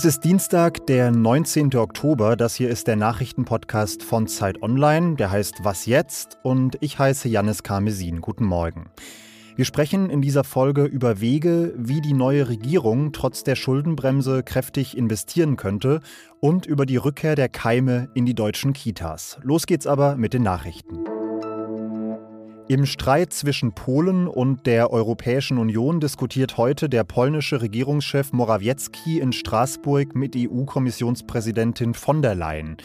Es ist Dienstag, der 19. Oktober. Das hier ist der Nachrichtenpodcast von Zeit Online. Der heißt Was jetzt? Und ich heiße Janis Karmesin. Guten Morgen. Wir sprechen in dieser Folge über Wege, wie die neue Regierung trotz der Schuldenbremse kräftig investieren könnte und über die Rückkehr der Keime in die deutschen Kitas. Los geht's aber mit den Nachrichten. Im Streit zwischen Polen und der Europäischen Union diskutiert heute der polnische Regierungschef Morawiecki in Straßburg mit EU-Kommissionspräsidentin von der Leyen.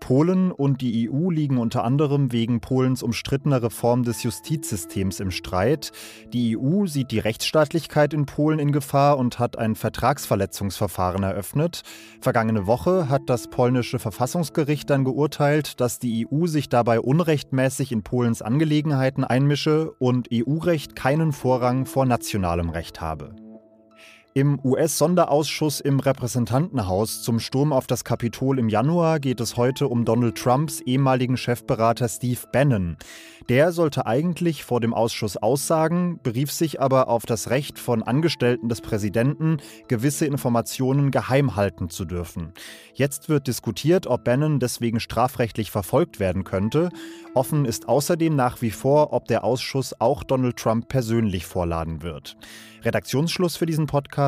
Polen und die EU liegen unter anderem wegen Polens umstrittener Reform des Justizsystems im Streit. Die EU sieht die Rechtsstaatlichkeit in Polen in Gefahr und hat ein Vertragsverletzungsverfahren eröffnet. Vergangene Woche hat das polnische Verfassungsgericht dann geurteilt, dass die EU sich dabei unrechtmäßig in Polens Angelegenheiten einmische und EU-Recht keinen Vorrang vor nationalem Recht habe. Im US-Sonderausschuss im Repräsentantenhaus zum Sturm auf das Kapitol im Januar geht es heute um Donald Trumps ehemaligen Chefberater Steve Bannon. Der sollte eigentlich vor dem Ausschuss aussagen, berief sich aber auf das Recht von Angestellten des Präsidenten, gewisse Informationen geheim halten zu dürfen. Jetzt wird diskutiert, ob Bannon deswegen strafrechtlich verfolgt werden könnte. Offen ist außerdem nach wie vor, ob der Ausschuss auch Donald Trump persönlich vorladen wird. Redaktionsschluss für diesen Podcast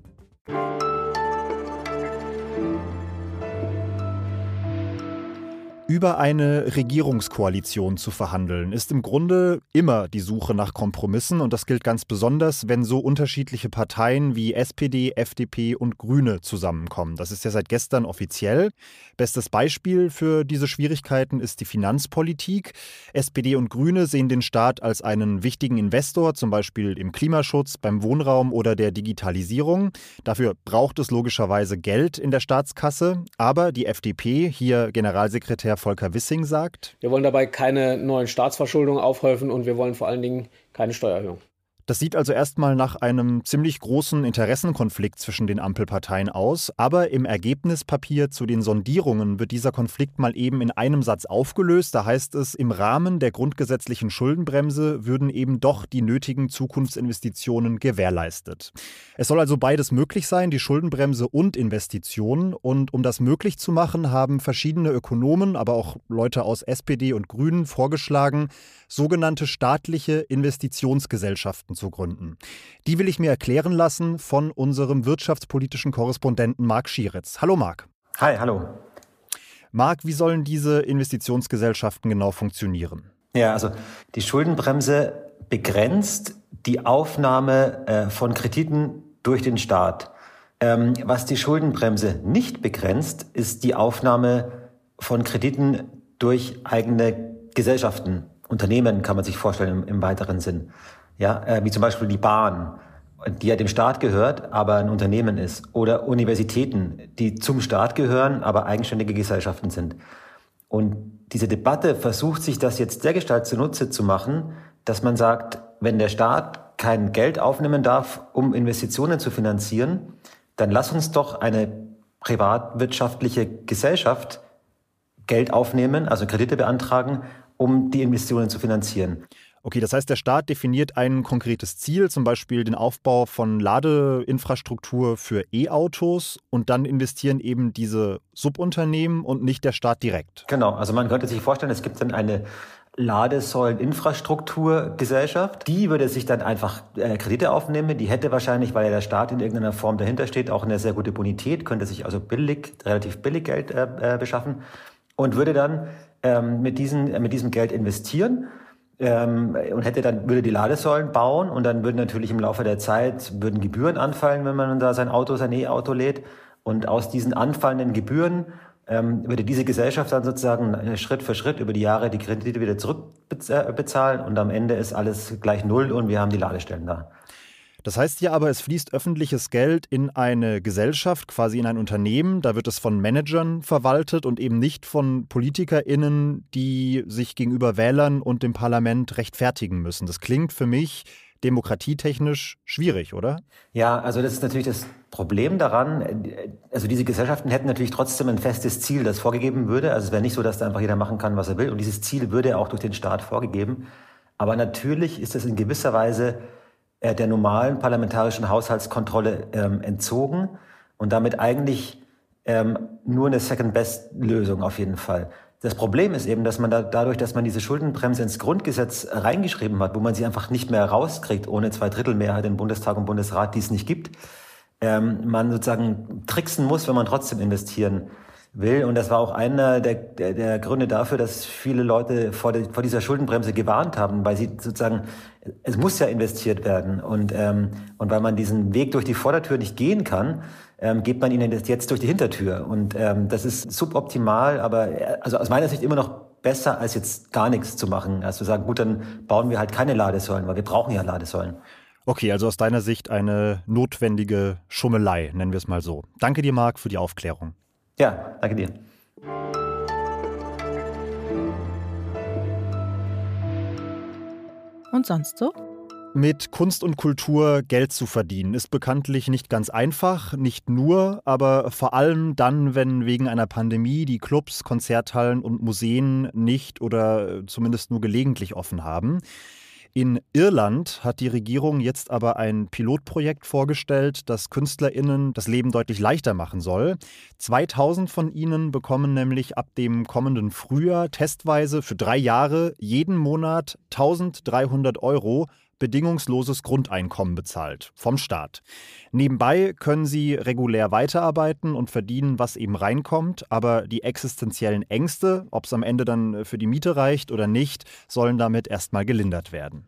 Über eine Regierungskoalition zu verhandeln, ist im Grunde immer die Suche nach Kompromissen und das gilt ganz besonders, wenn so unterschiedliche Parteien wie SPD, FDP und Grüne zusammenkommen. Das ist ja seit gestern offiziell. Bestes Beispiel für diese Schwierigkeiten ist die Finanzpolitik. SPD und Grüne sehen den Staat als einen wichtigen Investor, zum Beispiel im Klimaschutz, beim Wohnraum oder der Digitalisierung. Dafür braucht es logischerweise Geld in der Staatskasse, aber die FDP, hier Generalsekretär Volker Wissing sagt. Wir wollen dabei keine neuen Staatsverschuldungen aufhäufen und wir wollen vor allen Dingen keine Steuererhöhung. Das sieht also erstmal nach einem ziemlich großen Interessenkonflikt zwischen den Ampelparteien aus, aber im Ergebnispapier zu den Sondierungen wird dieser Konflikt mal eben in einem Satz aufgelöst. Da heißt es, im Rahmen der grundgesetzlichen Schuldenbremse würden eben doch die nötigen Zukunftsinvestitionen gewährleistet. Es soll also beides möglich sein, die Schuldenbremse und Investitionen. Und um das möglich zu machen, haben verschiedene Ökonomen, aber auch Leute aus SPD und Grünen vorgeschlagen, sogenannte staatliche Investitionsgesellschaften zu gründen. Die will ich mir erklären lassen von unserem wirtschaftspolitischen Korrespondenten Marc Schieritz. Hallo Marc. Hi, hallo. Marc, wie sollen diese Investitionsgesellschaften genau funktionieren? Ja, also die Schuldenbremse begrenzt die Aufnahme äh, von Krediten durch den Staat. Ähm, was die Schuldenbremse nicht begrenzt, ist die Aufnahme von Krediten durch eigene Gesellschaften. Unternehmen kann man sich vorstellen im, im weiteren Sinn. Ja, äh, wie zum Beispiel die Bahn, die ja dem Staat gehört, aber ein Unternehmen ist. Oder Universitäten, die zum Staat gehören, aber eigenständige Gesellschaften sind. Und diese Debatte versucht sich das jetzt dergestalt zunutze zu machen, dass man sagt, wenn der Staat kein Geld aufnehmen darf, um Investitionen zu finanzieren, dann lass uns doch eine privatwirtschaftliche Gesellschaft Geld aufnehmen, also Kredite beantragen, um die Investitionen zu finanzieren. Okay, das heißt, der Staat definiert ein konkretes Ziel, zum Beispiel den Aufbau von Ladeinfrastruktur für E-Autos und dann investieren eben diese Subunternehmen und nicht der Staat direkt. Genau, also man könnte sich vorstellen, es gibt dann eine Ladesäuleninfrastrukturgesellschaft. Die würde sich dann einfach äh, Kredite aufnehmen. Die hätte wahrscheinlich, weil ja der Staat in irgendeiner Form dahinter steht, auch eine sehr gute Bonität, könnte sich also billig, relativ billig Geld äh, äh beschaffen und würde dann ähm, mit, diesen, mit diesem Geld investieren ähm, und hätte dann würde die Ladesäulen bauen und dann würden natürlich im Laufe der Zeit würden Gebühren anfallen, wenn man da sein Auto, sein E-Auto lädt. Und aus diesen anfallenden Gebühren ähm, würde diese Gesellschaft dann sozusagen äh, Schritt für Schritt über die Jahre die Kredite wieder zurückbezahlen und am Ende ist alles gleich null und wir haben die Ladestellen da. Das heißt ja aber, es fließt öffentliches Geld in eine Gesellschaft, quasi in ein Unternehmen. Da wird es von Managern verwaltet und eben nicht von PolitikerInnen, die sich gegenüber Wählern und dem Parlament rechtfertigen müssen. Das klingt für mich demokratietechnisch schwierig, oder? Ja, also das ist natürlich das Problem daran. Also diese Gesellschaften hätten natürlich trotzdem ein festes Ziel, das vorgegeben würde. Also es wäre nicht so, dass da einfach jeder machen kann, was er will. Und dieses Ziel würde auch durch den Staat vorgegeben. Aber natürlich ist es in gewisser Weise äh, der normalen parlamentarischen Haushaltskontrolle ähm, entzogen und damit eigentlich ähm, nur eine Second-Best-Lösung auf jeden Fall. Das Problem ist eben, dass man da, dadurch, dass man diese Schuldenbremse ins Grundgesetz reingeschrieben hat, wo man sie einfach nicht mehr rauskriegt, ohne zwei Drittel Mehrheit im Bundestag und Bundesrat, die es nicht gibt, ähm, man sozusagen tricksen muss, wenn man trotzdem investieren will. Und das war auch einer der, der, der Gründe dafür, dass viele Leute vor, der, vor dieser Schuldenbremse gewarnt haben, weil sie sozusagen, es muss ja investiert werden. Und, ähm, und weil man diesen Weg durch die Vordertür nicht gehen kann, ähm, geht man ihnen jetzt durch die Hintertür. Und ähm, das ist suboptimal, aber also aus meiner Sicht immer noch besser, als jetzt gar nichts zu machen. Also zu sagen, gut, dann bauen wir halt keine Ladesäulen, weil wir brauchen ja Ladesäulen. Okay, also aus deiner Sicht eine notwendige Schummelei, nennen wir es mal so. Danke dir, Marc, für die Aufklärung. Ja, danke dir. Und sonst so? Mit Kunst und Kultur Geld zu verdienen ist bekanntlich nicht ganz einfach, nicht nur, aber vor allem dann, wenn wegen einer Pandemie die Clubs, Konzerthallen und Museen nicht oder zumindest nur gelegentlich offen haben. In Irland hat die Regierung jetzt aber ein Pilotprojekt vorgestellt, das KünstlerInnen das Leben deutlich leichter machen soll. 2000 von ihnen bekommen nämlich ab dem kommenden Frühjahr testweise für drei Jahre jeden Monat 1300 Euro bedingungsloses Grundeinkommen bezahlt vom Staat. Nebenbei können sie regulär weiterarbeiten und verdienen, was eben reinkommt, aber die existenziellen Ängste, ob es am Ende dann für die Miete reicht oder nicht, sollen damit erstmal gelindert werden.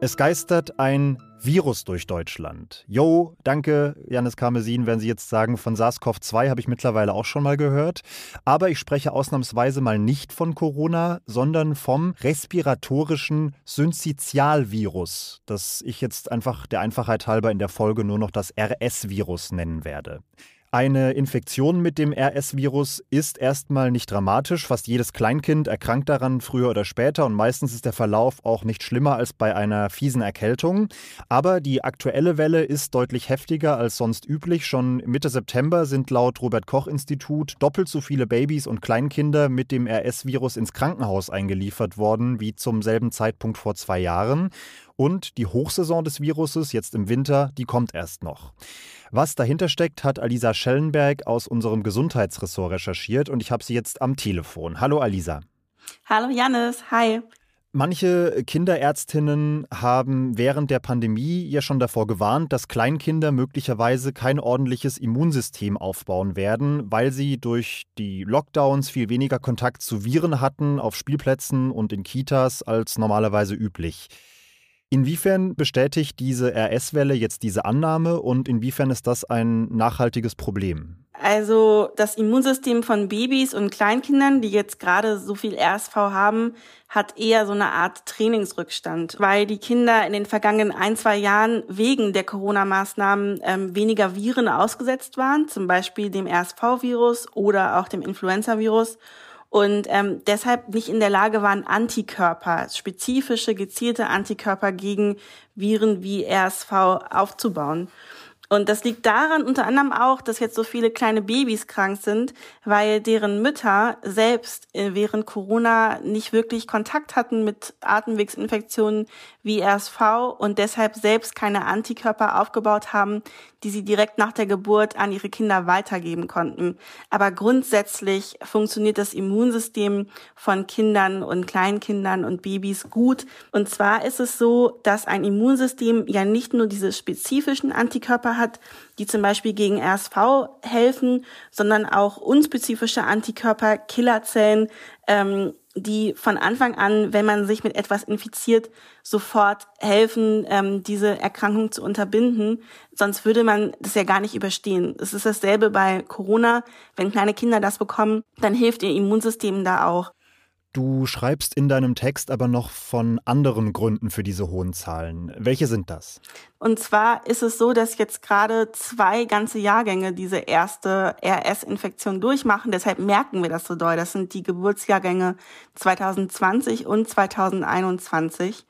Es geistert ein Virus durch Deutschland. Yo, danke, Janis Karmesin, wenn Sie jetzt sagen, von SARS-CoV-2 habe ich mittlerweile auch schon mal gehört. Aber ich spreche ausnahmsweise mal nicht von Corona, sondern vom respiratorischen Syncytialvirus, das ich jetzt einfach der Einfachheit halber in der Folge nur noch das RS-Virus nennen werde. Eine Infektion mit dem RS-Virus ist erstmal nicht dramatisch. Fast jedes Kleinkind erkrankt daran früher oder später und meistens ist der Verlauf auch nicht schlimmer als bei einer fiesen Erkältung. Aber die aktuelle Welle ist deutlich heftiger als sonst üblich. Schon Mitte September sind laut Robert Koch Institut doppelt so viele Babys und Kleinkinder mit dem RS-Virus ins Krankenhaus eingeliefert worden wie zum selben Zeitpunkt vor zwei Jahren. Und die Hochsaison des Viruses jetzt im Winter, die kommt erst noch. Was dahinter steckt, hat Alisa Schellenberg aus unserem Gesundheitsressort recherchiert und ich habe sie jetzt am Telefon. Hallo Alisa. Hallo Janis, hi. Manche Kinderärztinnen haben während der Pandemie ja schon davor gewarnt, dass Kleinkinder möglicherweise kein ordentliches Immunsystem aufbauen werden, weil sie durch die Lockdowns viel weniger Kontakt zu Viren hatten auf Spielplätzen und in Kitas als normalerweise üblich. Inwiefern bestätigt diese RS-Welle jetzt diese Annahme und inwiefern ist das ein nachhaltiges Problem? Also das Immunsystem von Babys und Kleinkindern, die jetzt gerade so viel RSV haben, hat eher so eine Art Trainingsrückstand, weil die Kinder in den vergangenen ein, zwei Jahren wegen der Corona-Maßnahmen ähm, weniger Viren ausgesetzt waren, zum Beispiel dem RSV-Virus oder auch dem Influenza-Virus und ähm, deshalb nicht in der Lage waren, Antikörper, spezifische, gezielte Antikörper gegen Viren wie RSV aufzubauen. Und das liegt daran unter anderem auch, dass jetzt so viele kleine Babys krank sind, weil deren Mütter selbst äh, während Corona nicht wirklich Kontakt hatten mit Atemwegsinfektionen wie RSV und deshalb selbst keine Antikörper aufgebaut haben, die sie direkt nach der Geburt an ihre Kinder weitergeben konnten. Aber grundsätzlich funktioniert das Immunsystem von Kindern und Kleinkindern und Babys gut. Und zwar ist es so, dass ein Immunsystem ja nicht nur diese spezifischen Antikörper hat, die zum Beispiel gegen RSV helfen, sondern auch unspezifische Antikörper, Killerzellen, ähm, die von Anfang an, wenn man sich mit etwas infiziert, sofort helfen, ähm, diese Erkrankung zu unterbinden. Sonst würde man das ja gar nicht überstehen. Es ist dasselbe bei Corona. Wenn kleine Kinder das bekommen, dann hilft ihr Immunsystem da auch. Du schreibst in deinem Text aber noch von anderen Gründen für diese hohen Zahlen. Welche sind das? Und zwar ist es so, dass jetzt gerade zwei ganze Jahrgänge diese erste RS-Infektion durchmachen. Deshalb merken wir das so doll. Das sind die Geburtsjahrgänge 2020 und 2021.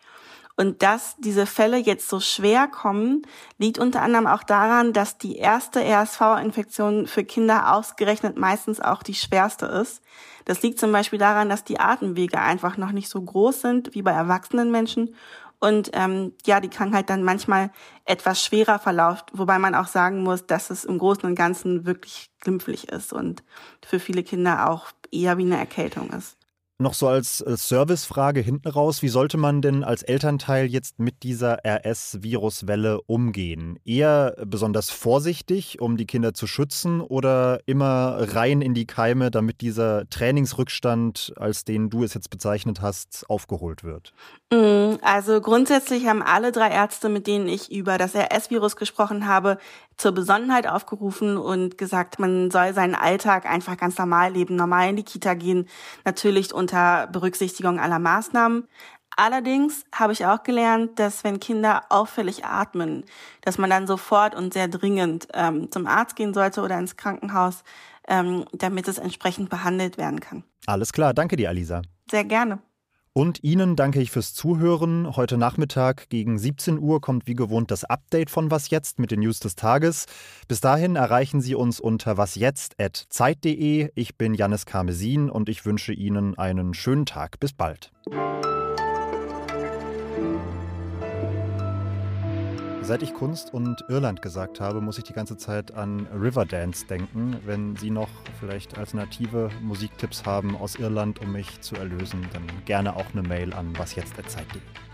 Und dass diese Fälle jetzt so schwer kommen, liegt unter anderem auch daran, dass die erste RSV-Infektion für Kinder ausgerechnet meistens auch die schwerste ist. Das liegt zum Beispiel daran, dass die Atemwege einfach noch nicht so groß sind wie bei erwachsenen Menschen und ähm, ja, die Krankheit dann manchmal etwas schwerer verläuft, wobei man auch sagen muss, dass es im Großen und Ganzen wirklich glimpflich ist und für viele Kinder auch eher wie eine Erkältung ist. Noch so als Servicefrage hinten raus, wie sollte man denn als Elternteil jetzt mit dieser RS-Viruswelle umgehen? Eher besonders vorsichtig, um die Kinder zu schützen oder immer rein in die Keime, damit dieser Trainingsrückstand, als den du es jetzt bezeichnet hast, aufgeholt wird? Mm, also grundsätzlich haben alle drei Ärzte, mit denen ich über das RS-Virus gesprochen habe, zur Besonnenheit aufgerufen und gesagt, man soll seinen Alltag einfach ganz normal leben, normal in die Kita gehen, natürlich unter Berücksichtigung aller Maßnahmen. Allerdings habe ich auch gelernt, dass wenn Kinder auffällig atmen, dass man dann sofort und sehr dringend ähm, zum Arzt gehen sollte oder ins Krankenhaus, ähm, damit es entsprechend behandelt werden kann. Alles klar, danke dir, Alisa. Sehr gerne. Und Ihnen danke ich fürs Zuhören. Heute Nachmittag gegen 17 Uhr kommt wie gewohnt das Update von Was jetzt mit den News des Tages. Bis dahin erreichen Sie uns unter wasjetzt.zeit.de. Ich bin Janis Karmesin und ich wünsche Ihnen einen schönen Tag. Bis bald. Seit ich Kunst und Irland gesagt habe, muss ich die ganze Zeit an Riverdance denken. Wenn Sie noch vielleicht alternative Musiktipps haben aus Irland, um mich zu erlösen, dann gerne auch eine Mail an wasjetzt.zeit.de.